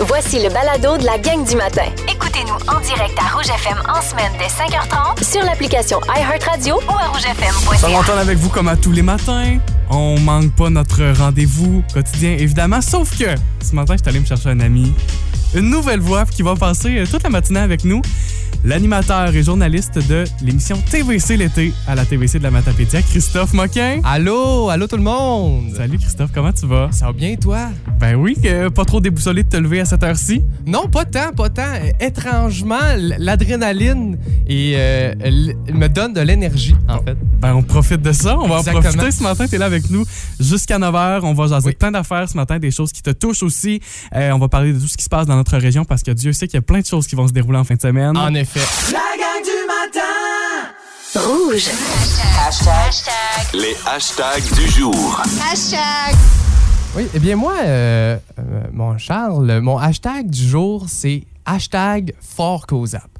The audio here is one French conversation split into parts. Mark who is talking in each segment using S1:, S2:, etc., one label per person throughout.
S1: Voici le balado de la gang du matin.
S2: Écoutez-nous en direct à Rouge FM en semaine dès 5h30
S1: Sur l'application iHeartRadio
S2: ou à rougefm.ca.
S3: m'entend avec vous comme à tous les matins. On manque pas notre rendez-vous quotidien, évidemment. Sauf que ce matin, je suis allé me chercher un ami. Une nouvelle voix qui va passer euh, toute la matinée avec nous. L'animateur et journaliste de l'émission TVC l'été à la TVC de la Matapédia, Christophe Moquin.
S4: Allô, allô tout le monde!
S3: Salut Christophe, comment tu vas?
S4: Ça va bien, toi?
S3: Ben oui, que pas trop déboussolé de te lever à cette heure-ci.
S4: Non, pas tant, pas tant. Euh, Étrangement, l'adrénaline et, euh, me donne de l'énergie, en fait.
S3: Ben on profite de ça. On va
S4: Exactement.
S3: en profiter ce matin. Tu es là avec nous jusqu'à 9h. On va jaser
S4: Oui.
S3: plein d'affaires ce matin, des choses qui te touchent aussi. Euh, on va parler de tout ce qui se passe dans notre région parce que Dieu sait qu'il y a plein de choses qui vont se dérouler en fin de semaine.
S4: En effet.
S5: La gang du matin!
S1: Rouge.
S6: Les hashtags du jour.
S4: Oui, eh bien moi, euh, euh, mon Charles, mon hashtag du jour, c'est hashtag Fort Causap.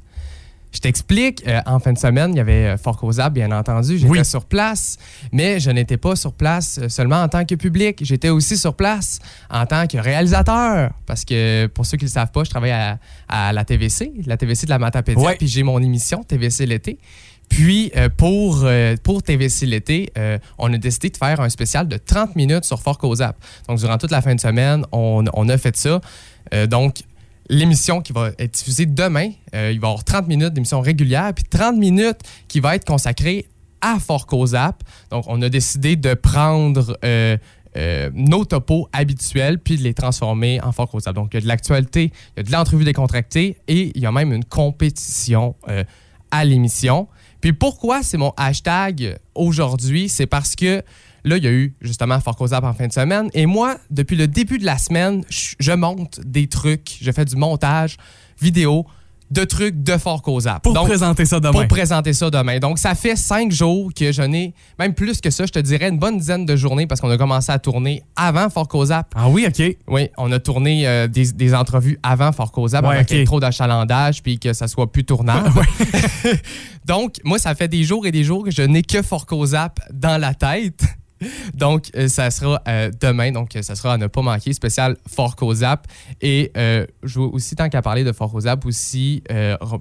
S4: Je t'explique, euh, en fin de semaine, il y avait euh, Fort Causap, bien entendu. J'étais
S3: Oui.
S4: sur place, mais je n'étais pas sur place euh, seulement en tant que public. J'étais aussi sur place en tant que réalisateur. Parce que, pour ceux qui ne le savent pas, je travaille à, à la TVC, la TVC de la Matapédia, puis j'ai mon émission TVC l'été. Puis, euh, pour, euh, pour TVC l'été, euh, on a décidé de faire un spécial de 30 minutes sur Fort Causap. Donc, durant toute la fin de semaine, on, on a fait ça. Donc, l'émission qui va être diffusée demain, euh, il va y avoir 30 minutes d'émission régulière, puis 30 minutes qui va être consacrée à Fort Causap. Donc, on a décidé de prendre euh, euh, nos topos habituels puis de les transformer en Fort Causap. Donc, il y a de l'actualité, il y a de l'entrevue décontractée et il y a même une compétition à l'émission. Puis pourquoi c'est mon hashtag aujourd'hui? C'est parce que là, il y a eu justement Fort Causap en fin de semaine. Et moi, depuis le début de la semaine, je monte des trucs. Je fais du montage vidéo de trucs de Fort Causap.
S3: pour
S4: Donc,
S3: présenter ça demain.
S4: pour présenter ça demain. Donc, ça fait cinq jours que je n'ai, même plus que ça, je te dirais une bonne dizaine de journées parce qu'on a commencé à tourner avant Fort Causap.
S3: ah oui, OK.
S4: Oui, on a tourné euh, des, des entrevues avant Fort Causap
S3: Ouais,
S4: avant qu'il y ait trop d'achalandage puis que ça soit plus tournable. Donc, moi, ça fait des jours et des jours que je n'ai que Fort Causap dans la tête. Donc, euh, ça sera euh, demain. Donc, euh, ça sera à ne pas manquer, spécial Fort Causap. Et je veux aussi, tant qu'à parler de Fort Causap, aussi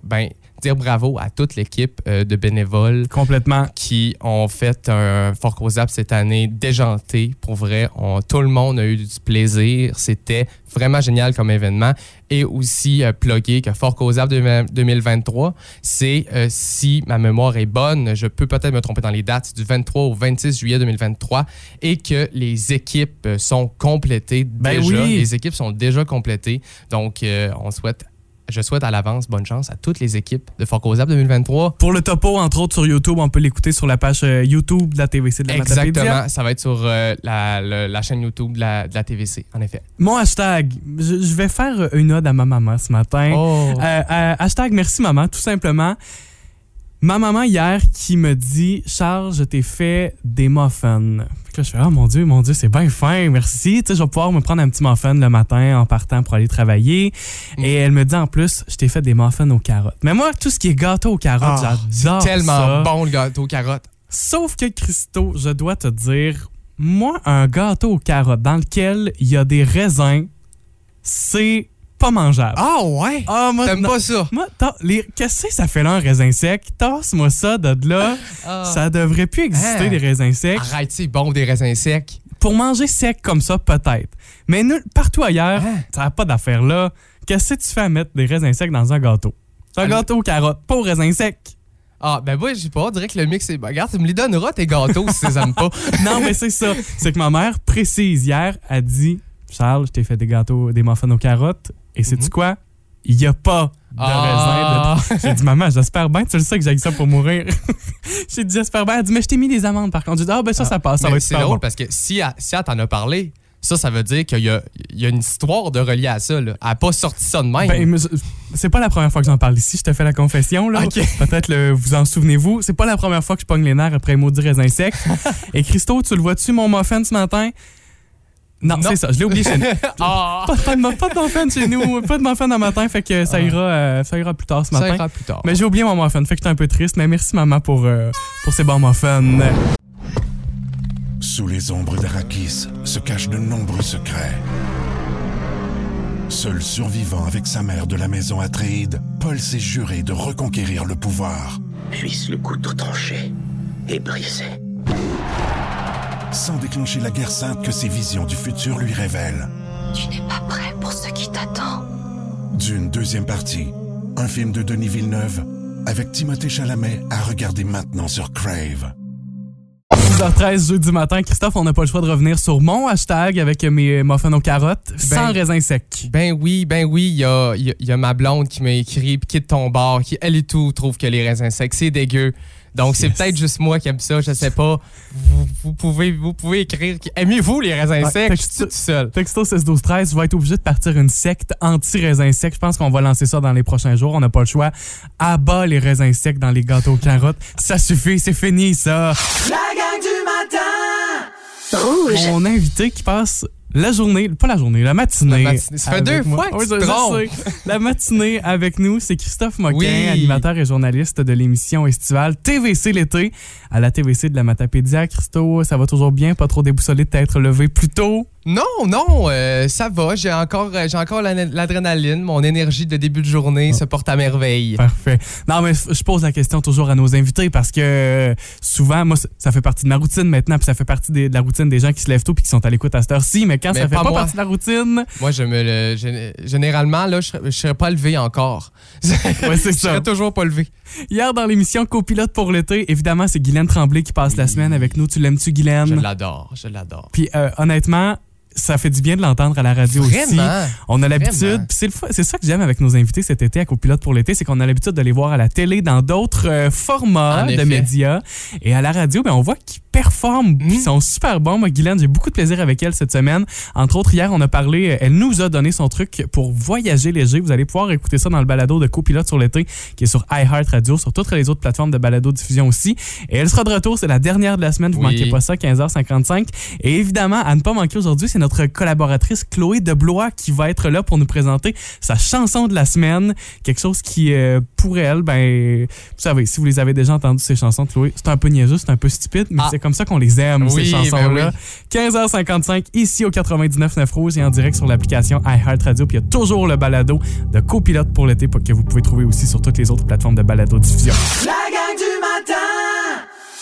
S4: ben, dire bravo à toute l'équipe euh, de bénévoles
S3: Complètement.
S4: qui ont fait un Fort Causap cette année déjanté. Pour vrai, on- tout le monde a eu du plaisir. C'était vraiment génial comme événement. Et aussi, euh, plugger que Fort Causap de- 2023, c'est, euh, si ma mémoire est bonne, je peux peut-être me tromper dans les dates, du 23 au 26 juillet 2023 et que les équipes euh, sont complétées
S3: Ben
S4: déjà.
S3: oui.
S4: Les équipes sont déjà complétées. Donc, on souhaite... Je souhaite à l'avance bonne chance à toutes les équipes de Fort Causap 2023.
S3: Pour le topo, entre autres, sur YouTube, on peut l'écouter sur la page euh, YouTube de la TVC de la Matapédia.
S4: Exactement. Ça va être sur euh, la, chaîne YouTube de la, de la TVC, en effet.
S3: Mon hashtag, je, je vais faire une ode à ma maman ce matin.
S4: Oh.
S3: Euh, euh, hashtag merci maman, tout simplement. Ma maman hier qui me dit Charles, je t'ai fait des muffins. Là, je fais Ah mon Dieu, mon Dieu, c'est bien fin, merci. Tu sais, je vais pouvoir me prendre un petit muffin le matin en partant pour aller travailler.
S4: Mm.
S3: Et elle me dit en plus, je t'ai fait des muffins aux carottes. Mais moi, tout ce qui est gâteau aux carottes,
S4: Ah,
S3: j'adore.
S4: Tellement
S3: ça.
S4: bon le gâteau aux carottes.
S3: Sauf que Christo, je dois te dire, moi, un gâteau aux carottes dans lequel il y a des raisins, c'est pas mangeable.
S4: Ah ouais?
S3: Ah, moi,
S4: T'aimes pas ça?
S3: Moi, les- qu'est-ce que ça fait là, un raisin sec? Tasse-moi ça de là.
S4: Ah.
S3: Ça devrait plus exister,
S4: Ah.
S3: des raisins secs.
S4: Arrête, c'est bon des raisins secs.
S3: Pour manger sec comme ça, peut-être. Mais partout ailleurs,
S4: Ah.
S3: ça n'a pas d'affaire là. Qu'est-ce que tu fais à mettre des raisins secs dans un gâteau? C'est un gâteau aux carottes, pas aux raisins secs.
S4: Ah, ben moi, je sais pas, on dirait que le mix est. ben, Regarde, tu me les donneras tes gâteaux si tu les aimes pas.
S3: Non, mais c'est ça. C'est que ma mère précise hier, a dit Charles, je t'ai fait des gâteaux, des muffins aux carottes. Et sais-tu
S4: Mhm.
S3: quoi? Il n'y a pas de
S4: Ah.
S3: raisin. de- J'ai dit, maman, j'espère bien, tu le sais que j'ai ça pour mourir. J'ai dit, j'espère bien. Elle dit, mais je t'ai mis des amandes par contre. J'ai dit, ah, ben ça, ça passe, ça
S4: Mais
S3: va être
S4: c'est
S3: super
S4: drôle
S3: bon.
S4: parce que si elle, si elle t'en a parlé, ça, ça veut dire qu'il y a, il y a une histoire de relier à ça. Là. Elle n'a pas sorti ça de même.
S3: Ben, c'est pas la première fois que j'en parle ici. Je te fais la confession. là. Peut-être vous en souvenez-vous. C'est pas la première fois que je pogne les nerfs après un maudit raisin sec. Et Christo, tu le vois-tu, mon muffin ce matin? Non,
S4: Non.
S3: c'est ça. Je l'ai oublié chez nous.
S4: Ah!
S3: Pas, de, pas de muffin chez nous. Pas de muffin dans matin. Fait que ça ira, euh, ça ira plus tard ce
S4: ça
S3: matin.
S4: ira plus tard.
S3: Mais j'ai oublié mon muffin. Fait que j'étais un peu triste. Mais merci, maman, pour, euh, pour ces bons muffins.
S7: Sous les ombres d'Arakis se cachent de nombreux secrets. Seul survivant avec sa mère de la maison Atréide, Paul s'est juré de reconquérir le pouvoir.
S8: Puisse le couteau tranché et brisé.
S7: Sans déclencher la guerre sainte que ses visions du futur lui révèlent.
S9: Tu n'es pas prêt pour ce qui t'attend.
S7: D'une deuxième partie, un film de Denis Villeneuve avec Timothée Chalamet à regarder maintenant sur Crave.
S3: 6h13 jeudi matin. Christophe, on n'a pas le choix de revenir sur mon hashtag avec mes muffins aux carottes sans raisin sec.
S4: Ben oui, ben oui, il y a, il y a- y a ma blonde qui m'a écrit, puis quitte ton bar, qui elle et tout trouve que les raisins secs, c'est dégueu. Donc c'est peut-être juste moi qui aime ça, je sais pas. Vous, vous pouvez, vous pouvez écrire, aimez-vous les raisins
S3: Ouais,
S4: secs?
S3: fait
S4: Je suis tout seul.
S3: Texto 16 12 13, je vais être obligé de partir une secte anti-raisin sec. Je pense qu'on va lancer ça dans les prochains jours. On n'a pas le choix. Abat les raisins secs dans les gâteaux aux carottes. Ça suffit, c'est fini ça.
S5: La gang du matin
S1: Rouge.
S3: Mon invité qui passe la journée, pas la journée, la matinée.
S4: La matinée. Ça fait deux
S3: moi.
S4: fois que
S3: Oui,
S4: tu te.
S3: La matinée avec nous, c'est Christophe Moquin,
S4: Oui.
S3: animateur et journaliste de l'émission estivale TVC l'été à la TVC de la Matapédia. Christo, ça va toujours bien? Pas trop déboussolé de t'être levé plus tôt?
S4: Non, non, euh, ça va. J'ai encore, euh, j'ai encore la- l'adrénaline. Mon énergie de début de journée se porte à merveille.
S3: Parfait. Non, mais je pose la question toujours à nos invités parce que souvent, moi, ça- fait partie de ma routine maintenant, puis ça fait partie de la routine des gens qui se lèvent tôt puis qui sont à l'écoute à cette heure-ci. Mais quand
S4: Mais
S3: ça fait
S4: pas
S3: partie de la routine,
S4: Moi, je me le, gén- généralement, là, je serais- je serais pas levé encore.
S3: ouais, c'est
S4: Je
S3: ça.
S4: serais toujours pas levé.
S3: Hier, dans l'émission Copilote pour l'été, évidemment, c'est Guylaine Tremblay qui passe la semaine avec nous. Tu l'aimes-tu,
S4: Je
S3: Guylaine?
S4: l'adore, je l'adore.
S3: Puis euh, honnêtement, ça fait du bien de l'entendre à la radio aussi.
S4: Vraiment?
S3: On a l'habitude, c'est ça que j'aime avec nos invités cet été à Copilote pour l'été, c'est qu'on a l'habitude de les voir à la télé dans d'autres euh, formats
S4: En
S3: de
S4: effet.
S3: médias. Et à la radio, ben, on voit qu'ils performent, puis
S4: Mm.
S3: ils sont super bons. Moi, Guylaine, j'ai beaucoup de plaisir avec elle cette semaine. Entre autres, hier, on a parlé, euh, elle nous a donné son truc pour voyager léger. Vous allez pouvoir écouter ça dans le balado de Copilote sur l'été, qui est sur iHeartRadio, sur toutes les autres plateformes de balado diffusion aussi. Et elle sera de retour, c'est la dernière de la semaine, vous
S4: Oui.
S3: manquez pas ça, 15h55. Et évidemment, à ne pas manquer aujourd'hui, c'est notre collaboratrice Chloé Deblois qui va être là pour nous présenter sa chanson de la semaine. Quelque chose qui, euh, pour elle, ben, vous savez, si vous les avez déjà entendues, ces chansons de Chloé, c'est un peu niaiseux, c'est un peu stupide, mais
S4: Ah.
S3: c'est comme ça qu'on les aime,
S4: Oui,
S3: ces
S4: ben
S3: chansons-là.
S4: oui.
S3: 15h55, ici au 99.9 Rouge et en direct sur l'application iHeartRadio. Puis il y a toujours le balado de copilote pour l'été que vous pouvez trouver aussi sur toutes les autres plateformes de balado diffusion.
S5: La gang du matin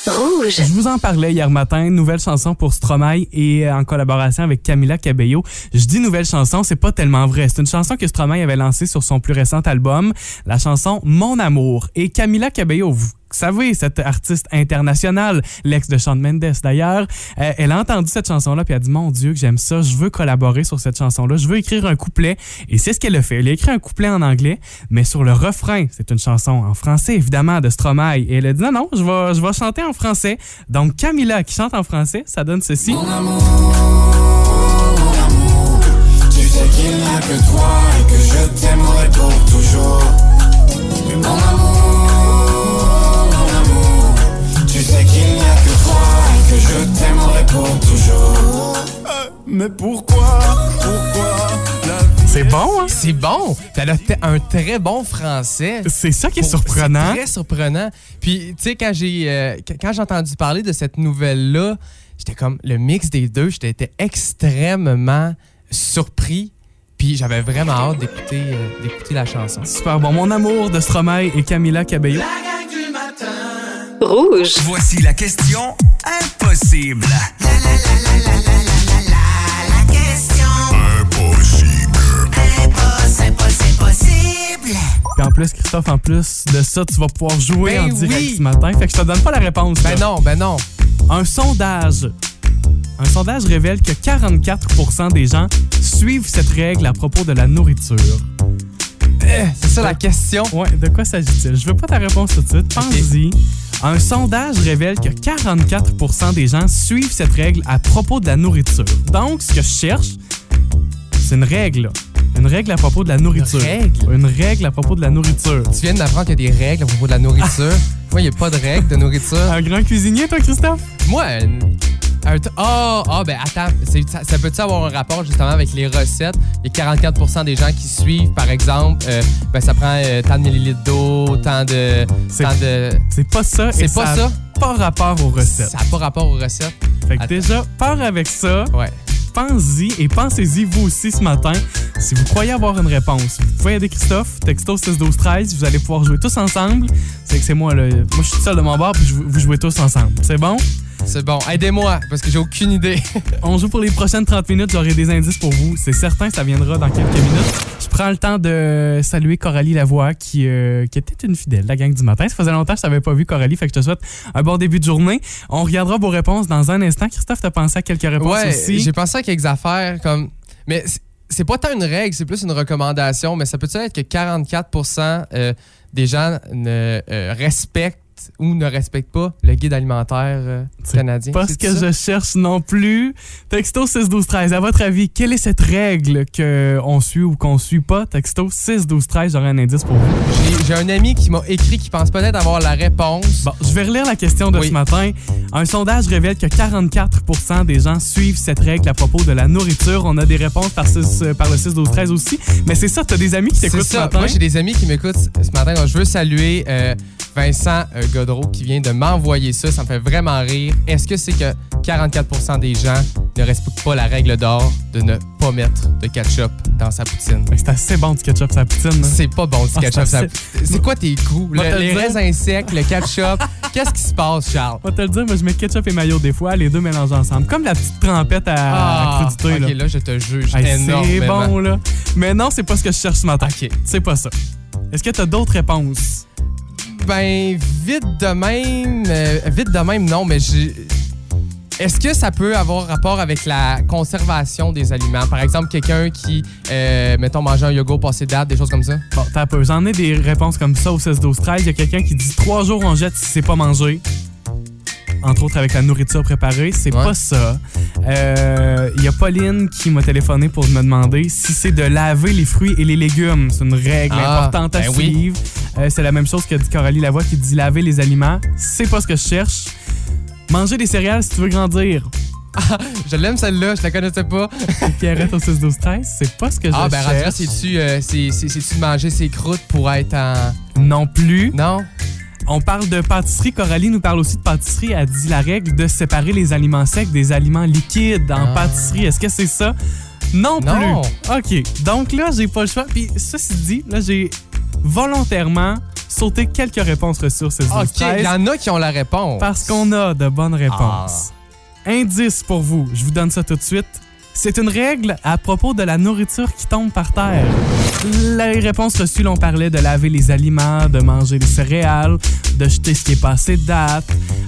S1: Rouge.
S3: Je vous en parlais hier matin, nouvelle chanson pour Stromae et euh, en collaboration avec Camila Cabello. Je dis nouvelle chanson, c'est pas tellement vrai. C'est une chanson que Stromae avait lancée sur son plus récent album, la chanson Mon amour. Et Camila Cabello, vous savez, cette artiste internationale, l'ex de Shawn Mendes d'ailleurs, euh, elle a entendu cette chanson-là puis a dit Mon Dieu, que j'aime ça, je veux collaborer sur cette chanson-là, je veux écrire un couplet. Et c'est ce qu'elle a fait. Elle a écrit un couplet en anglais, mais sur le refrain, c'est une chanson en français évidemment de Stromae. Et elle a dit Non, non, je vais, je vais chanter en français. Donc Camila qui chante en français, ça donne ceci.
S10: Tu sais qu'il n'y que toi et que je t'aimerai pour toujours. Mon amour, je t'aimerai pour toujours. Euh, Mais pourquoi, pourquoi
S3: C'est bon, hein?
S4: C'est bon. Elle a un très bon français.
S3: C'est ça qui est surprenant.
S4: C'est très surprenant. Puis, tu sais, quand j'ai euh, qu- quand j'ai entendu parler de cette nouvelle-là, j'étais comme le mix des deux, j'étais extrêmement surpris. Puis j'avais vraiment hâte d'écouter euh, d'écouter la chanson.
S3: Super bon. Mon amour de Stromae et Camila Cabello.
S5: La gang du matin
S1: Rouge.
S10: Voici la question impossible.
S3: Puis en plus, Christophe, en plus de ça, tu vas pouvoir jouer
S4: Ben
S3: en direct
S4: oui.
S3: ce matin. Fait que je te donne pas la réponse.
S4: Ben
S3: là.
S4: non, ben non.
S3: Un sondage. Un sondage révèle que 44% des gens suivent cette règle à propos de la nourriture.
S4: c'est ça la question.
S3: Ouais, de quoi s'agit-il? Je veux pas ta réponse tout de suite. Pense-y. Un sondage révèle que 44% des gens suivent cette règle à propos de la nourriture. Donc, ce que je cherche, c'est une règle. Une règle à propos de la nourriture.
S4: règle?
S3: Une règle à propos de la nourriture.
S4: Tu viens d'apprendre qu'il y a des règles à propos de la nourriture. Moi, il n'y a pas de règles de nourriture.
S3: Un grand cuisinier, toi, Christophe?
S4: Moi, un- Ah, ah, ben attends, ça, ça peut-tu avoir un rapport justement avec les recettes? Il y a 44% des gens qui suivent, par exemple, euh, ben ça prend euh, tant de millilitres d'eau, tant de.
S3: C'est-
S4: Tant de...
S3: C'est pas ça.
S4: C'est pas ça?
S3: Pas rapport aux recettes.
S4: Ça n'a pas rapport aux recettes?
S3: Fait que
S4: Attends.
S3: déjà, pars avec ça.
S4: Ouais.
S3: Pense-y et pensez-y vous aussi ce matin. Si vous croyez avoir une réponse, vous pouvez aider Christophe, texto 6 12 13 vous allez pouvoir jouer tous ensemble. C'est que c'est moi, là. Moi, je suis seul de mon bord, puis vous jouez tous ensemble. C'est bon?
S4: C'est bon. Aidez-moi, parce que j'ai aucune idée.
S3: On joue pour les prochaines 30 minutes. J'aurai des indices pour vous. C'est certain, ça viendra dans quelques minutes. Je prends le temps de saluer Coralie Lavoie, qui, euh, qui était une fidèle, de la gang du matin. Ça faisait longtemps que je t'avais pas vu, Coralie, fait que je te souhaite un bon début de journée. On regardera vos réponses dans un instant. Christophe, t'as pensé à quelques réponses
S4: ouais,
S3: aussi?
S4: j'ai pensé à quelques affaires comme. Mais c'est- c'est pas tant une règle, c'est plus une recommandation, mais ça peut être que 44% euh, des gens ne euh, respectent ou ne respectent pas le guide alimentaire euh, canadien.
S3: Pas ce que
S4: ça?
S3: je cherche non plus. Texto 6 12 13. À votre avis, quelle est cette règle qu'on suit ou qu'on suit pas? Texto 6 12 13. J'aurai un indice pour vous.
S4: J'ai- un ami qui m'a écrit qui pense peut-être avoir la réponse.
S3: Bon, je vais relire la question de
S4: Oui.
S3: ce matin. Un sondage révèle que 44 des gens suivent cette règle à propos de la nourriture. On a des réponses par, six- euh, par le 6 12 13 aussi. Mais c'est ça, t'as des amis qui t'écoutent ce matin?
S4: Moi, j'ai des amis qui m'écoutent ce matin. Je veux saluer euh, Vincent euh, Godreau qui vient de m'envoyer ça. Ça me fait vraiment rire. Est-ce que c'est que 44% des gens ne respectent pas la règle d'or de ne pas mettre de ketchup dans sa poutine?
S3: C'est assez bon du ketchup la poutine. hein?
S4: C'est pas bon du
S3: Ah,
S4: ketchup. ça-
S3: assez-
S4: C'est quoi tes goûts? Le- les
S3: dire.
S4: raisins secs, le ketchup. Qu'est-ce qui se passe, Charles?
S3: Va te le dire, moi, je mets ketchup et maillot des fois, les deux mélangés ensemble. Comme la petite trempette à, à crudité.
S4: Ah, ok,
S3: là.
S4: là, je te juge
S3: Hey, c'est bon, là. Mais non, c'est pas ce que je cherche ce matin.
S4: OK.
S3: C'est pas ça. Est-ce que t'as d'autres réponses?
S4: Ben, vite de même. euh, vite de même, non, mais j'ai. Est-ce que ça peut avoir rapport avec la conservation des aliments? Par exemple, quelqu'un qui, euh, mettons, mange un yogourt passé date, des choses comme ça?
S3: Bon, t'as peu. J'en ai des réponses comme ça au 16 12 13 Il y a quelqu'un qui dit trois jours on jette si c'est pas mangé. Entre autres avec la nourriture préparée. C'est
S4: Ouais.
S3: pas ça. Euh, Il y a Pauline qui m'a téléphoné pour me demander si c'est de laver les fruits et les légumes. C'est une règle
S4: Ah,
S3: importante à
S4: ben oui.
S3: suivre. Euh, c'est la même chose que dit Coralie Lavoie qui dit laver les aliments. C'est pas ce que je cherche. Manger des céréales si tu veux grandir.
S4: Je l'aime celle-là, je la connaissais pas.
S3: Pierrette au 6 12 13 c'est pas ce que je
S4: Ah, ben,
S3: cherche.
S4: c'est-tu euh, c'est- c'est- c'est-tu de manger ses croûtes pour être en.
S3: Non plus.
S4: Non?
S3: On parle de pâtisserie. Coralie nous parle aussi de pâtisserie. Elle dit la règle de séparer les aliments secs des aliments liquides en
S4: Ah.
S3: pâtisserie. Est-ce que c'est ça? Non,
S4: Non.
S3: plus. OK. Donc là, j'ai pas le choix. Puis ceci dit, là, j'ai volontairement sauté quelques réponses reçues sur ces
S4: Ok, il y en a qui ont la réponse.
S3: parce qu'on a de bonnes réponses.
S4: Ah.
S3: Indice pour vous. Je vous donne ça tout de suite. C'est une règle à propos de la nourriture qui tombe par terre. Les réponses reçues, l'on parlait de laver les aliments, de manger les céréales, de jeter ce qui est passé de date.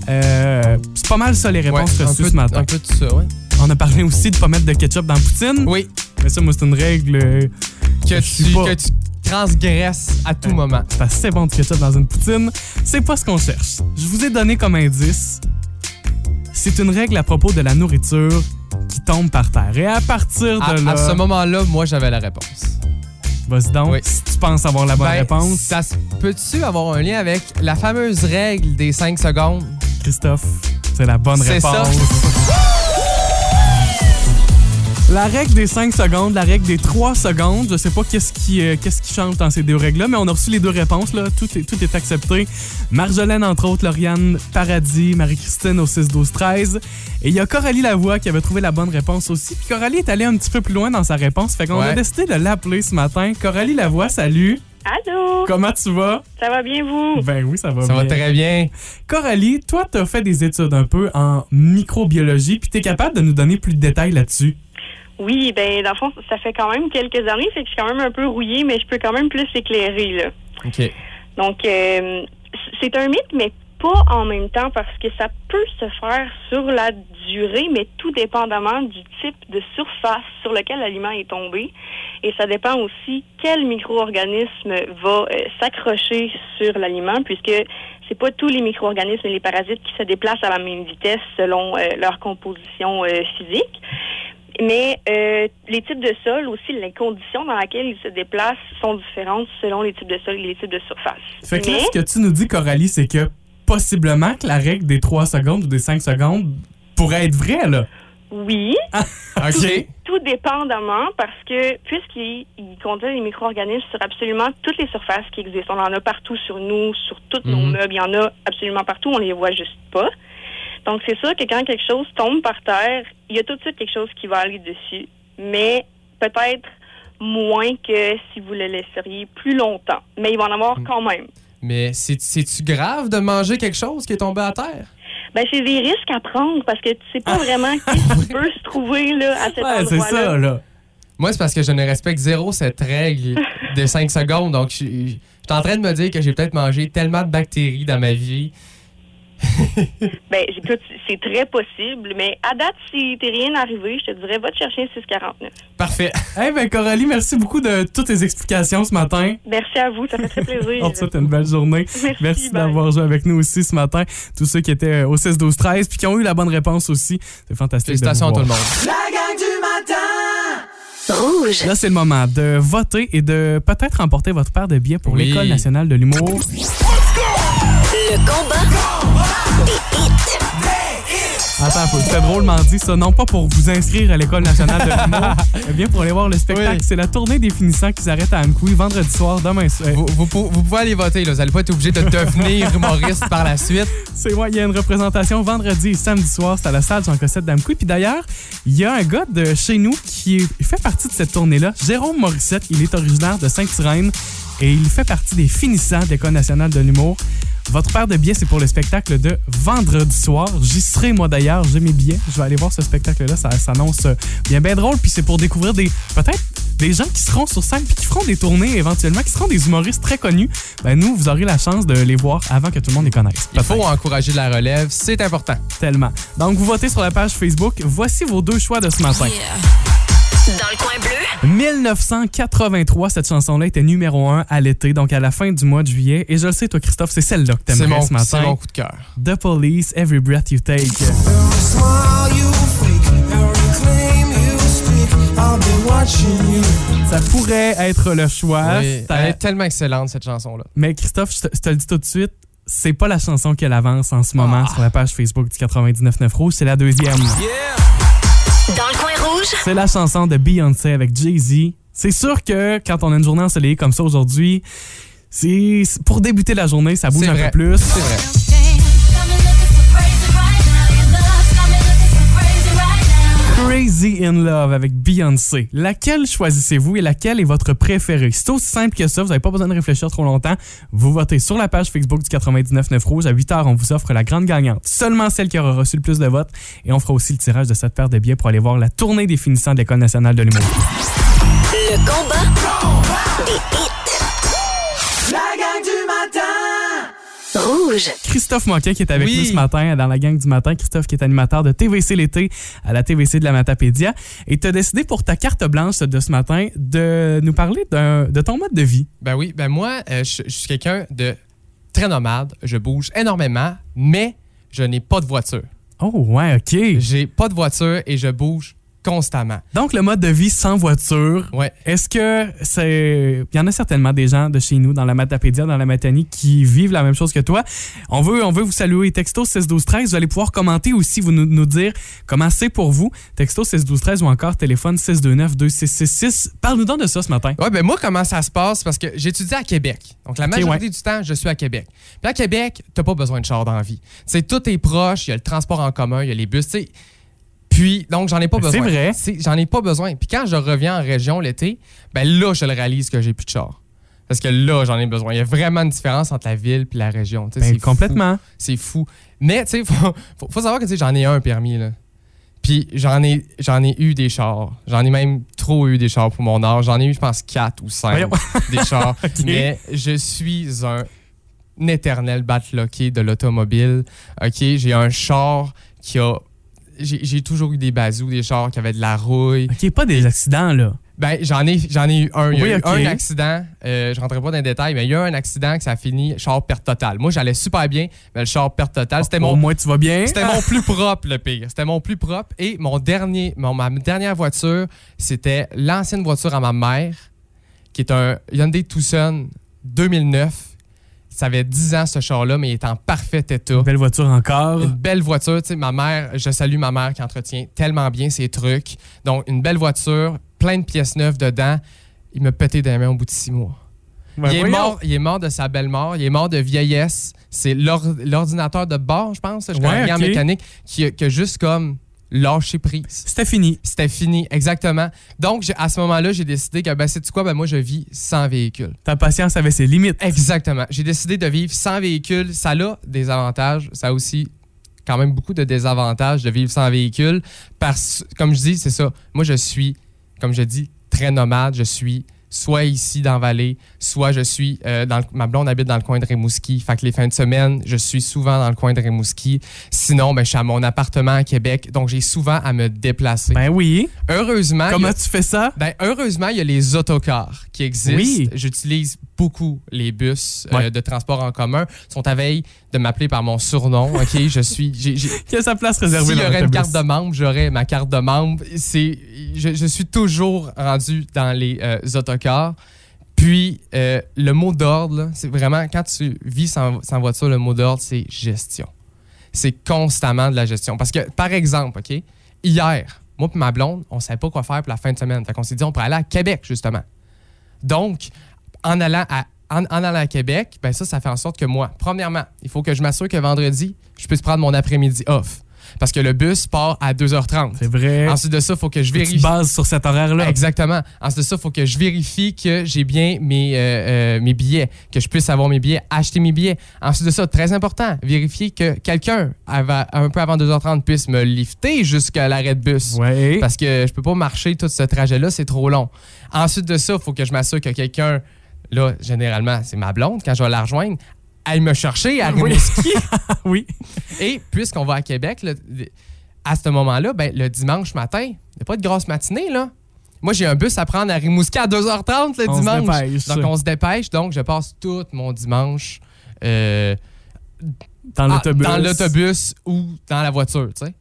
S3: Euh, c'est pas mal ça les réponses
S4: Ouais,
S3: reçues
S4: peu-
S3: ce matin.
S4: Un peu de ça, ouais.
S3: On a parlé aussi de pas mettre de ketchup dans la poutine.
S4: Oui,
S3: Mais ça, moi, c'est une règle. euh,
S4: que tu, que tu transgresses à tout
S3: Ouais.
S4: moment.
S3: C'est assez bon du ketchup dans une poutine. C'est pas ce qu'on cherche. Je vous ai donné comme indice. C'est une règle à propos de la nourriture qui tombe par terre. Et à partir
S4: À,
S3: de là.
S4: à ce moment-là, moi, j'avais la réponse.
S3: Vas-y donc,
S4: Oui.
S3: si tu penses avoir la bonne
S4: Ben,
S3: réponse,
S4: Ça peut-tu avoir un lien avec la fameuse règle des 5 secondes?
S3: Christophe, c'est la bonne
S4: C'est ça.
S3: La règle des 5 secondes, la règle des 3 secondes, je sais pas qu'est-ce qui, euh, qu'est-ce qui change dans ces deux règles-là, mais on a reçu les deux réponses, là. Tout, est, tout est accepté. Marjolaine, entre autres, Lauriane Paradis, Marie-Christine au 6-12-13. Et il y a Coralie Lavoie qui avait trouvé la bonne réponse aussi. Puis Coralie est allée un petit peu plus loin dans sa réponse, fait qu'on a décidé de l'appeler ce matin. Coralie Lavoie, salut!
S11: Allô?
S3: Comment tu vas?
S11: Ça va bien, vous?
S3: Ben oui, ça va
S4: Ça
S3: bien.
S4: va très bien.
S3: Coralie, toi, tu as fait des études un peu en microbiologie, puis tu es capable de nous donner plus de détails là-dessus.
S11: Oui, ben, dans le fond, ça fait quand même quelques années, fait que je suis quand même un peu rouillée, mais je peux quand même plus éclairer, là.
S4: OK.
S11: Donc, euh, c'est un mythe, mais pas en même temps parce que ça peut se faire sur la durée, mais tout dépendamment du type de surface sur lequel l'aliment est tombé. Et ça dépend aussi quel micro-organisme va euh, s'accrocher sur l'aliment, puisque c'est pas tous les micro-organismes et les parasites qui se déplacent à la même vitesse selon euh, leur composition euh, physique. Mais euh, les types de sols aussi, les conditions dans lesquelles ils se déplacent sont différentes selon les types de sols et les types de surface.
S3: Fait que là,
S11: Mais-
S3: ce que tu nous dis, Coralie, c'est que possiblement que la règle des 3 secondes ou des 5 secondes pourrait être vraie, là.
S11: Oui.
S3: OK.
S11: Tout dépendamment parce que puisqu'il il contient des micro-organismes sur absolument toutes les surfaces qui existent, on en a partout sur nous, sur tous nos
S12: Mhm.
S11: meubles, il y en a absolument partout, on les voit juste pas. Donc c'est sûr que quand quelque chose tombe par terre, il y a tout de suite quelque chose qui va aller dessus, mais peut-être moins que si vous le laisseriez plus longtemps. Mais il va en avoir quand même.
S4: Mais c'est- c'est-tu grave de manger quelque chose qui est tombé à terre?
S11: Ben, c'est des risques à prendre parce que tu sais pas vraiment qui peut se trouver là, à cet endroit-là.
S3: là.
S4: Moi, c'est parce que je ne respecte zéro cette règle de 5 secondes. Donc, je suis en train de me dire que j'ai peut-être mangé tellement de bactéries dans ma vie.
S11: Ben, écoute, c'est très possible, mais à date, si t'es rien arrivé, je te dirais, va te chercher un 649.
S4: Parfait.
S3: Eh ben Coralie, merci beaucoup de toutes tes explications ce matin.
S11: Merci à vous, ça fait très plaisir.
S3: On te souhaite une belle journée.
S11: Merci,
S3: d'avoir joué avec nous aussi ce matin. Tous ceux qui étaient euh, au 16 12 13 puis qui ont eu la bonne réponse aussi. C'est fantastique.
S4: Félicitations à tout le monde.
S5: La gang du matin
S1: Rouge.
S3: Là, c'est le moment de voter et de peut-être remporter votre paire de billets pour
S4: Oui.
S3: l'École nationale de l'humour.
S1: Le combat.
S3: Attends, faut- c'était drôlement dit ça. Non pas pour vous inscrire à l'École nationale de l'humour, mais bien pour aller voir le spectacle.
S4: Oui.
S3: C'est la tournée des finissants qui s'arrête à Ankoui vendredi soir, demain soir.
S4: Vous, vous pou- vous pouvez aller voter. Là. Vous n'allez pas être obligé de devenir humoriste par la suite.
S3: C'est ouais, il y a une représentation vendredi et samedi soir, c'est à la salle Jean Cossette d'Amkoui. Puis d'ailleurs, il y a un gars de chez nous qui fait partie de cette tournée-là, Jérôme Morissette. Il est originaire de Sainte-Irène et il fait partie des finissants de l'École nationale de l'humour. Votre paire de billets, c'est pour le spectacle de vendredi soir. J'y serai, moi d'ailleurs, j'ai mes billets. Je vais aller voir ce spectacle-là. Ça s'annonce euh, bien, bien drôle. Puis c'est pour découvrir des peut-être des gens qui seront sur scène puis qui feront des tournées éventuellement, qui seront des humoristes très connus. Ben nous, vous aurez la chance de les voir avant que tout le monde les connaisse.
S4: Il faut encourager la relève. C'est important.
S3: Tellement. Donc, vous votez sur la page Facebook. Voici vos deux choix de ce matin.
S1: Dans le coin bleu,
S3: 1983, cette chanson-là était numéro 1 à l'été, donc à la fin du mois de juillet. Et je le sais, toi, Christophe, c'est celle-là que
S4: mon,
S3: ce matin.
S4: c'est mon coup de cœur.
S3: The Police, Every Breath You Take. Ça pourrait être le choix.
S4: Oui,
S3: Ça-
S4: elle est tellement excellente, cette chanson-là.
S3: Mais Christophe, je te, je te le dis tout de suite, c'est pas la chanson qu'elle avance en ce moment
S4: Ah.
S3: sur la page Facebook du 99.9 Rouge, c'est la deuxième.
S1: dans le coin rouge,
S3: C'est la chanson de Beyoncé avec Jay-Z. C'est sûr que quand on a une journée ensoleillée comme ça aujourd'hui, c'est pour débuter la journée, ça bouge un
S4: vrai.
S3: peu plus.
S4: C'est vrai.
S3: Crazy in Love avec Beyoncé. Laquelle choisissez-vous et laquelle est votre préférée? C'est aussi simple que ça, vous n'avez pas besoin de réfléchir trop longtemps. Vous votez sur la page Facebook du 99.9 Rouge. À 8h, on vous offre la grande gagnante. Seulement celle qui aura reçu le plus de votes. Et on fera aussi le tirage de cette paire de billets pour aller voir la tournée des finissants de l'École nationale de l'humour.
S1: le combat des hits.
S5: La gang du matin
S1: Rouge.
S3: Christophe Moquet qui est avec
S4: Oui.
S3: nous ce matin dans la gang du matin. Christophe qui est animateur de TVC l'été à la TVC de la Matapédia. Et tu as décidé pour ta carte blanche de ce matin de nous parler de ton mode de vie.
S4: Ben oui, ben moi, euh, je, je suis quelqu'un de très nomade. Je bouge énormément, mais je n'ai pas de voiture.
S3: Oh ouais, OK.
S4: J'ai pas de voiture et je bouge constamment.
S3: Donc le mode de vie sans voiture.
S4: Ouais.
S3: Est-ce que c'est. Il y en a certainement des gens de chez nous, dans la Matapédia, dans la Matanie, qui vivent la même chose que toi. On veut, on veut vous saluer. Texto 61213. Vous allez pouvoir commenter aussi, vous nous, nous dire comment c'est pour vous. Texto 61213 ou encore téléphone 629 2666. Parle-nous donc de ça ce matin.
S4: Ouais, ben moi, comment ça se passe? Parce que j'étudie à Québec. Donc, la majorité
S3: ouais.
S4: du temps, je suis à Québec. Puis à Québec, t'as pas besoin de char dans la vie. Tout est proche, il y a le transport en commun, il y a les bus, tu sais. Puis, donc, j'en ai pas
S3: Ben, c'est
S4: besoin.
S3: vrai.
S4: J'en ai pas besoin. Puis quand je reviens en région l'été, ben là, je le réalise que j'ai plus de char. Parce que là, j'en ai besoin. Il y a vraiment une différence entre la ville et la région.
S3: Ben, complètement.
S4: C'est fou. Mais, tu sais, faut, faut, faut savoir que j'en ai un permis, là. Puis j'en ai, j'en ai eu des chars. J'en ai même trop eu des chars pour mon âge. J'en ai eu, je pense, quatre ou cinq des chars. Mais je suis un éternel batlocké de l'automobile. OK, j'ai un char qui a j'ai toujours eu des bazous, des chars qui avaient de la rouille.
S3: OK, pas des accidents, là.
S4: Ben, j'en ai, j'en ai eu un. Il y a
S3: Oui,
S4: eu un accident. euh, je rentrerai pas dans les détails, mais il y a eu un accident que ça a fini char perte totale. Moi, j'allais super bien, mais le char perte totale, c'était
S3: Au
S4: mon,
S3: moins, tu vas bien.
S4: c'était mon plus propre, le pire. C'était mon plus propre. Et mon dernier, mon- ma dernière voiture, c'était l'ancienne voiture à ma mère, qui est un Hyundai Tucson 2009. Ça avait 10 ans, ce char-là, mais il est en parfait état.
S3: Belle voiture encore.
S4: Une belle voiture, tu sais, ma mère, je salue ma mère qui entretient tellement bien ses trucs. Donc, une belle voiture, plein de pièces neuves dedans. Il m'a pété des mains au bout de six mois.
S3: Ben,
S4: il, est mort, il est mort de sa belle mort, il est mort de vieillesse. C'est l'or- l'ordinateur de bord, je pense, je
S3: Ouais,
S4: rien en mécanique, qui, qui a juste comme lâché prise.
S3: C'était fini.
S4: C'était fini, exactement. Donc, à ce moment-là, j'ai décidé que, ben, sais-tu quoi, ben, moi, je vis sans véhicule.
S3: Ta patience avait ses limites.
S4: Exactement. J'ai décidé de vivre sans véhicule. Ça a des avantages. Ça a aussi quand même beaucoup de désavantages de vivre sans véhicule. Parce comme je dis, c'est ça. Moi, je suis, comme je dis, très nomade. Je suis soit ici dans vallée, soit je suis euh, dans le- ma blonde habite dans le coin de Rimouski. Fait que les fins de semaine, je suis souvent dans le coin de Rimouski. Sinon, ben, je suis à mon appartement à Québec, donc j'ai souvent à me déplacer.
S3: Ben oui.
S4: Heureusement,
S3: Comment
S4: a-
S3: tu fais ça?
S4: ben, heureusement, il y a les autocars qui existent.
S3: Oui.
S4: J'utilise beaucoup les bus euh, de transport en commun. Ils sont à veille de m'appeler par mon surnom. OK, je suis. j'ai- j'ai-
S3: Qui a sa place réservée
S4: S'il y
S3: dans
S4: aurait une carte de membre, j'aurais ma carte de membre. C'est, je, je suis toujours rendu dans les euh, autocars. Puis, euh, le mot d'ordre, là, c'est vraiment, quand tu vis sans, sans voiture, le mot d'ordre, c'est gestion. C'est constamment de la gestion. Parce que, par exemple, OK, hier, moi et ma blonde, on savait pas quoi faire pour la fin de semaine. Fait qu'on s'est dit, on pourrait aller à Québec, justement. Donc, en allant à, en, en allant à Québec, ben ça, ça fait en sorte que moi, premièrement, il faut que je m'assure que vendredi, je puisse prendre mon après-midi off. Parce que le bus part à 2h30.
S3: C'est vrai.
S4: Ensuite de ça, il faut que je
S3: tu
S4: vérifie.
S3: te bases sur cet horaire-là.
S4: Exactement. Ensuite de ça, il faut que je vérifie que j'ai bien mes, euh, euh, mes billets, que je puisse avoir mes billets, acheter mes billets. Ensuite de ça, très important, vérifier que quelqu'un, un peu avant 2h30, puisse me lifter jusqu'à l'arrêt de bus.
S3: Ouais.
S4: Parce que je peux pas marcher tout ce trajet-là, c'est trop long. Ensuite de ça, il faut que je m'assure que quelqu'un, là, généralement, c'est ma blonde, quand je vais la rejoindre, aille me chercher à
S3: Oui.
S4: Rimouski.
S3: oui.
S4: Et puisqu'on va à Québec, à ce moment-là, ben, le dimanche matin, il n'y a pas de grosse matinée, là. Moi, j'ai un bus à prendre à Rimouski à 2h30 le
S3: On
S4: dimanche. Donc, on se dépêche. Donc, je passe tout mon dimanche euh,
S3: Dans
S4: ah,
S3: l'autobus.
S4: dans l'autobus ou dans la voiture, tu sais.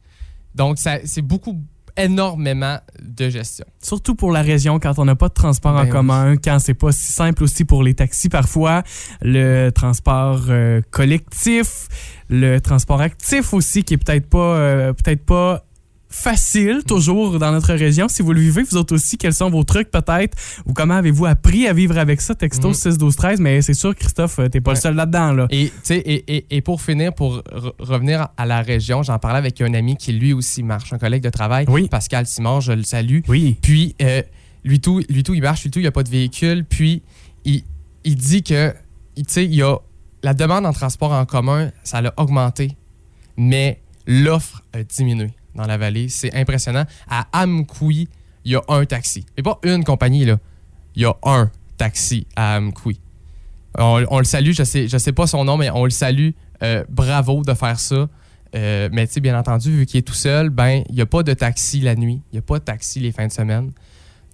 S4: Donc, ça- c'est beaucoup, énormément de gestion.
S3: Surtout pour la région, quand on n'a pas de transport en
S4: Ben oui.
S3: commun, quand c'est pas si simple aussi pour les taxis parfois, le transport euh, collectif, le transport actif aussi, qui est peut-être pas, euh, peut-être pas facile toujours dans notre région. Si vous le vivez, vous autres aussi, quels sont vos trucs peut-être? Ou comment avez-vous appris à vivre avec ça? Texto
S4: Mhm.
S3: 6 12 13 mais c'est sûr, Christophe, euh, t'es pas le seul là-dedans. Là.
S4: Et, et, et- et pour finir, pour re- revenir à la région, j'en parlais avec un ami qui lui aussi marche, un collègue de travail,
S3: Oui.
S4: Pascal Simon, je le salue.
S3: Oui.
S4: Puis, euh, lui, tout, lui tout, il marche, lui tout, il n'a pas de véhicule. Puis, il, il dit que, il- tu sais, il y a la demande en transport en commun, ça a augmenté, mais l'offre a diminué dans la vallée. C'est impressionnant. À Amkoui, il y a un taxi. Et pas une compagnie, là. Il y a un taxi à Amkoui. On, le salue, je sais, je sais pas son nom, mais on le salue. Euh, bravo de faire ça. Euh, mais tu bien entendu, vu qu'il est tout seul, ben, il n'y a pas de taxi la nuit. Il n'y a pas de taxi les fins de semaine.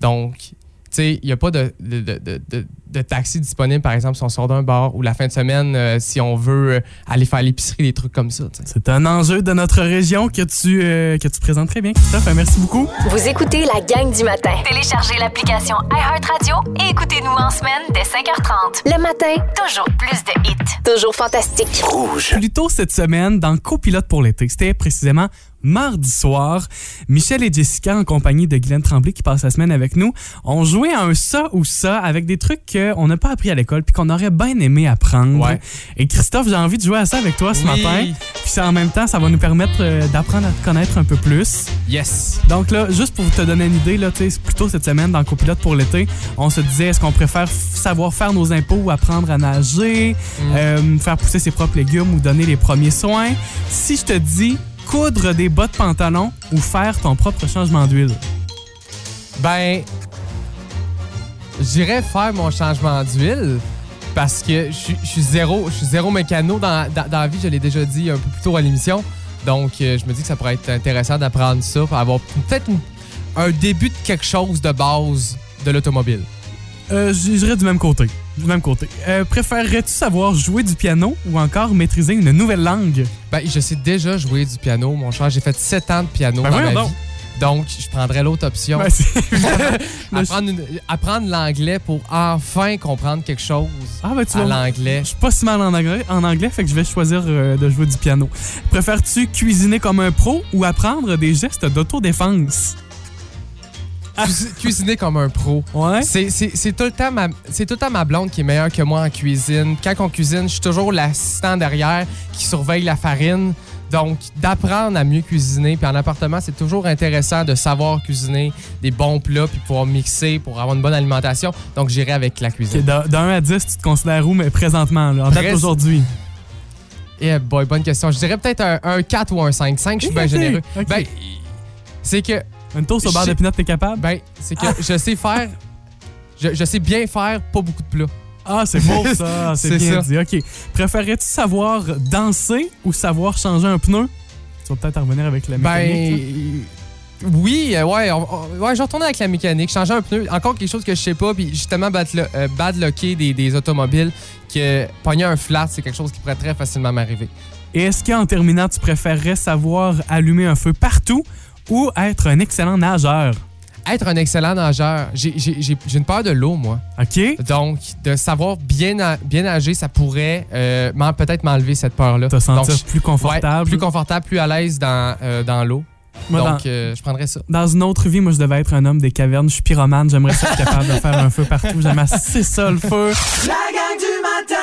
S4: Donc, il n'y a pas de, de, de, de- taxi disponible, par exemple, si on sort d'un bar ou la fin de semaine, euh, si on veut euh, aller faire l'épicerie, des trucs comme ça.
S3: C'est un enjeu de notre région que tu, euh, que tu présentes très bien, Christophe. Merci beaucoup.
S1: Vous écoutez la gang du matin.
S2: Téléchargez l'application iHeartRadio et écoutez-nous en semaine dès 5h30.
S1: Le matin,
S2: Toujours plus de hits.
S1: toujours fantastique.
S6: Rouge.
S3: Plus tôt cette semaine, dans Copilote pour l'été, c'était précisément mardi soir, Michel et Jessica, en compagnie de Glenn Tremblay, qui passe la semaine avec nous, ont joué à un ça ou ça avec des trucs qu'on n'a pas appris à l'école puis qu'on aurait bien aimé apprendre.
S4: Ouais.
S3: Et Christophe, j'ai envie de jouer à ça avec toi ce
S4: Oui.
S3: matin. Puis ça, en même temps, ça va nous permettre euh, d'apprendre à te connaître un peu plus.
S4: Yes.
S3: Donc là, juste pour te donner une idée, là, tu sais, plus tôt cette semaine dans Copilote pour l'été, on se disait est-ce qu'on préfère savoir faire nos impôts ou apprendre à nager, euh, faire pousser ses propres légumes ou donner les premiers soins? Si je te dis coudre des bas de pantalon ou faire ton propre changement d'huile?
S4: Ben, j'irais faire mon changement d'huile, parce que je suis- zéro, je suis zéro mécano dans, dans, dans la vie, je l'ai déjà dit un peu plus tôt à l'émission. Donc, euh, je me dis que ça pourrait être intéressant d'apprendre ça pour avoir peut-être un début de quelque chose de base de l'automobile.
S3: Euh, J'irais du même côté. Du même côté. Euh, Préférerais-tu savoir jouer du piano ou encore maîtriser une nouvelle langue?
S4: Ben, je sais déjà jouer du piano, mon cher. J'ai fait 7 ans de piano
S3: Ben
S4: dans ma
S3: voyons
S4: vie.
S3: donc.
S4: Donc, je prendrais l'autre option.
S3: Ben,
S4: apprendre une- apprendre l'anglais pour enfin comprendre quelque chose
S3: Ah, ben, tu
S4: à l'anglais.
S3: Je suis pas si mal en anglais, en anglais, fait que je vais choisir euh, de jouer du piano. Préfères-tu cuisiner comme un pro ou apprendre des gestes d'autodéfense?
S4: Cuisi- Cuisiner comme un pro.
S3: Ouais.
S4: C'est- C'est c'est tout, le temps ma- c'est tout le temps ma blonde qui est meilleure que moi en cuisine. Quand on cuisine, je suis toujours l'assistant derrière qui surveille la farine. Donc, d'apprendre à mieux cuisiner. Puis en appartement, c'est toujours intéressant de savoir cuisiner des bons plats puis pouvoir mixer pour avoir une bonne alimentation. Donc, j'irai avec la cuisine.
S3: de, de 1 à 10, tu te considères où, mais présentement, là, en date d'aujourd'hui?
S4: Eh boy, bonne question. Je dirais peut-être un, un 4 ou un 5. 5, je suis bien généreux. Ben, c'est que
S3: Une toast au bar de pinot, t'es capable?
S4: Ben, c'est que je sais faire. Je, je sais bien faire pas beaucoup de plats.
S3: Ah, c'est beau ça, c'est bien
S4: ça.
S3: dit. OK. Préférerais-tu savoir danser ou savoir changer un pneu? Tu vas peut-être en revenir avec la mécanique.
S4: Ben. Oui, euh, ouais, on- on- ouais, je retourne avec la mécanique, changer un pneu, encore quelque chose que je sais pas, puis justement badlo- euh, badlocker des, des automobiles, que pogner un flat, c'est quelque chose qui pourrait très facilement m'arriver.
S3: Et est-ce qu'en terminant, tu préférerais savoir allumer un feu partout ou être un excellent nageur?
S4: Être un excellent nageur, j'ai j'ai- j'ai- j'ai une peur de l'eau, moi.
S3: OK?
S4: Donc, de savoir bien, na- bien nager, ça pourrait euh, peut-être m'enlever cette peur-là.
S3: Te sentir
S4: Donc,
S3: plus confortable.
S4: Ouais, plus confortable, plus à l'aise dans, euh, dans l'eau.
S3: Moi,
S4: Donc,
S3: dans-
S4: euh, je prendrais ça.
S3: Dans une autre vie, moi, je devais être un homme des cavernes. Je suis pyromane. J'aimerais ça être capable de faire un feu partout. J'aime assez ça, le feu.
S5: La gang du matin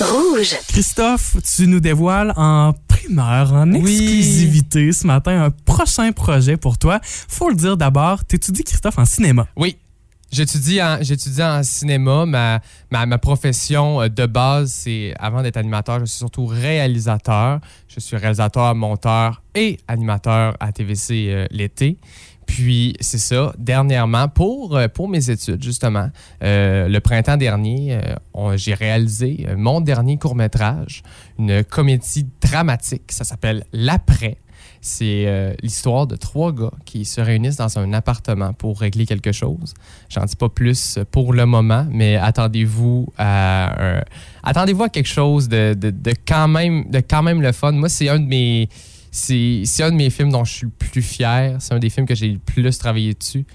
S1: Rouge.
S3: Christophe, tu nous dévoiles en primeur, en
S4: Oui.
S3: exclusivité ce matin, un prochain projet pour toi. Faut le dire d'abord, t'étudies, Christophe, en cinéma.
S4: Oui. J'étudie en, en cinéma. Ma, ma, ma profession euh, de base, c'est avant d'être animateur, je suis surtout réalisateur. Je suis réalisateur, monteur et animateur à TVC euh, l'été. Puis, c'est ça, dernièrement, pour, euh, pour mes études, justement, euh, le printemps dernier, euh, j'ai réalisé mon dernier court-métrage, une comédie dramatique. Ça s'appelle L'Après. C'est l'histoire de trois gars qui se réunissent dans un appartement pour régler quelque chose. J'en dis pas plus pour le moment, mais attendez-vous à, attendez-vous à quelque chose de, de- de quand même, de quand même le fun. Moi, c'est un de mes c'est un de mes films dont je suis le plus fier. C'est un des films que j'ai le plus travaillé dessus.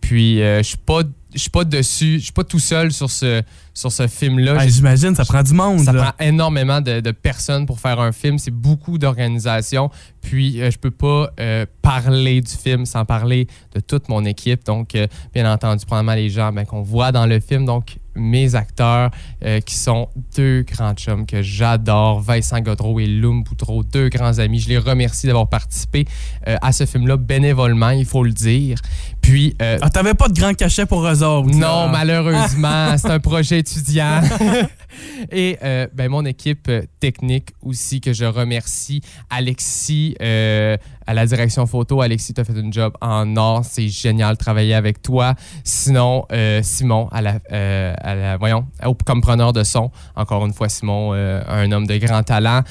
S4: Puis euh, je suis pas je suis pas dessus, je suis pas tout seul sur ce sur ce film-là.
S3: Ah,
S4: J'ai-
S3: J'imagine, ça prend du monde.
S4: ça
S3: là.
S4: prend énormément de, de personnes pour faire un film. C'est beaucoup d'organisation. Puis, euh, je peux pas euh, parler du film sans parler de toute mon équipe. Donc, euh, bien entendu, probablement les gens ben, qu'on voit dans le film. Donc, mes acteurs euh, qui sont deux grands chums que j'adore, Vincent Godreau et Loum Boutreau, deux grands amis. Je les remercie d'avoir participé euh, à ce film-là bénévolement, il faut le dire. Puis, euh,
S3: Ah, t'avais pas de grand cachet pour eux autres.
S4: non,
S3: là.
S4: malheureusement, c'est un projet étudiant. Et euh, ben, mon équipe euh, technique aussi, que je remercie. Alexis, euh, à la direction photo. Alexis, tu as fait une job en or. C'est génial de travailler avec toi. Sinon, Simon, à la, à la- voyons, au- comme preneur de son. Encore une fois, Simon, un homme de grand talent.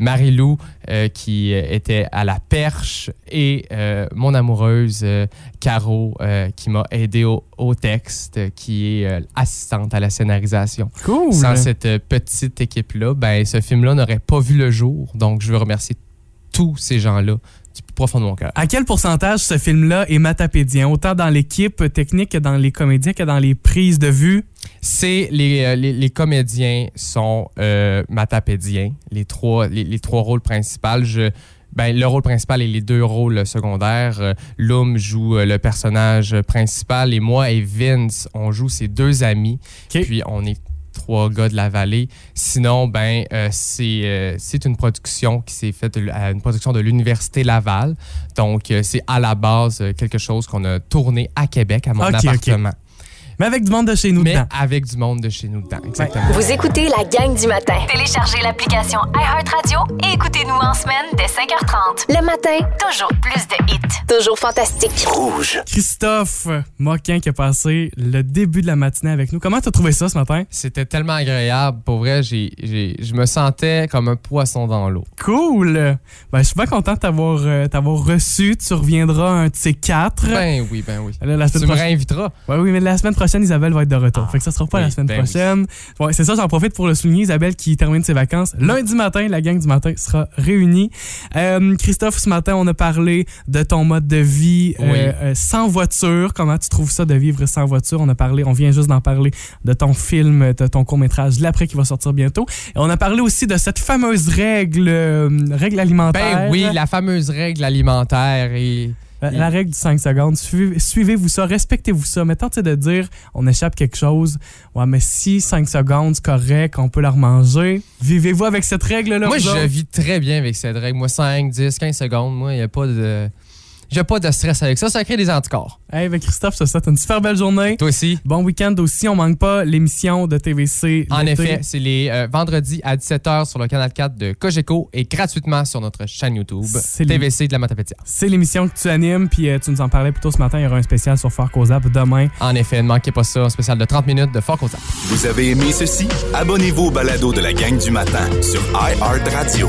S4: Marie-Lou, qui était à la perche. Et mon amoureuse, euh, Euh, qui m'a aidé au, au texte, qui est euh, assistante à la scénarisation.
S3: Cool.
S4: Sans cette euh, petite équipe-là, ben, ce film-là n'aurait pas vu le jour. Donc, je veux remercier tous ces gens-là du plus profond de mon cœur.
S3: À quel pourcentage ce film-là est matapédien, autant dans l'équipe technique que dans les comédiens que dans les prises de vue?
S4: C'est les, euh, les, les comédiens sont euh, matapédiens. Les trois, les, les trois rôles principaux. Je, ben, le rôle principal et les deux rôles secondaires. Euh, Loom joue euh, le personnage principal et moi et Vince, on joue ses deux amis. Puis on est trois gars de la vallée. Sinon, ben, euh, c'est euh, c'est une production qui s'est faite, à une production de l'Université Laval. Donc, euh, c'est à la base quelque chose qu'on a tourné à Québec, à mon appartement.
S3: Mais avec du monde de chez nous
S4: Mais
S3: dedans.
S4: avec du monde de chez nous dedans, exactement.
S1: Vous écoutez la gang du matin.
S2: Téléchargez l'application iHeartRadio et écoutez-nous en semaine dès 5h30.
S1: Le matin,
S2: Toujours plus de hits.
S1: toujours fantastique.
S6: Rouge.
S3: Christophe Moquin qui a passé le début de la matinée avec nous. Comment t'as trouvé ça ce matin?
S4: C'était tellement agréable. Pour vrai, j'ai, j'ai- je me sentais comme un poisson dans l'eau.
S3: Cool! Ben, je suis pas content de t'avoir euh, t'avoir reçu. Tu reviendras un de ces quatre.
S4: Ben oui, ben oui.
S3: Là, la
S4: Tu me réinviteras.
S3: Ouais, oui, mais la semaine prochaine, Isabelle va être de retour. fait que ça sera pas
S4: oui,
S3: la semaine
S4: ben oui.
S3: prochaine. Ouais, c'est ça, j'en profite pour le souligner. Isabelle qui termine ses vacances. Lundi matin, la gang du matin sera réunie. Euh, Christophe, ce matin, on a parlé de ton mode de vie euh,
S4: Oui.
S3: euh, sans voiture. Comment tu trouves ça de vivre sans voiture? On a parlé, on vient juste d'en parler de ton film, de ton court-métrage, l'après qui va sortir bientôt. Et on a parlé aussi de cette fameuse règle, euh, règle alimentaire.
S4: Ben oui, la fameuse règle alimentaire et.
S3: La, règle du 5 secondes, suivez- suivez-vous ça, respectez-vous ça. Tu sais, de dire, on échappe quelque chose. Ouais, mais si 5 secondes, c'est correct, on peut la remanger. Vivez-vous avec cette règle-là?
S4: Moi, je vis très bien avec cette règle. Moi, 5, 10, 15 secondes, moi, il n'y a pas de. J'ai pas de stress avec ça. Ça crée des anticorps.
S3: Hey, ben Christophe, je te souhaite une super belle journée.
S4: Toi aussi.
S3: Bon week-end aussi. On manque pas l'émission de TVC.
S4: En effet, c'est les euh, vendredis à 17h sur le canal 4 de Cogeco et gratuitement sur notre chaîne YouTube TVC de la Matapédia.
S3: C'est l'émission que tu animes, puis euh, tu nous en parlais plus tôt ce matin. Il y aura un spécial sur Fort Causap demain.
S4: En effet, ne manquez pas ça, un spécial de 30 minutes de Fort Causac.
S6: Vous avez aimé ceci? Abonnez-vous au balado de la gang du matin sur iHeartRadio.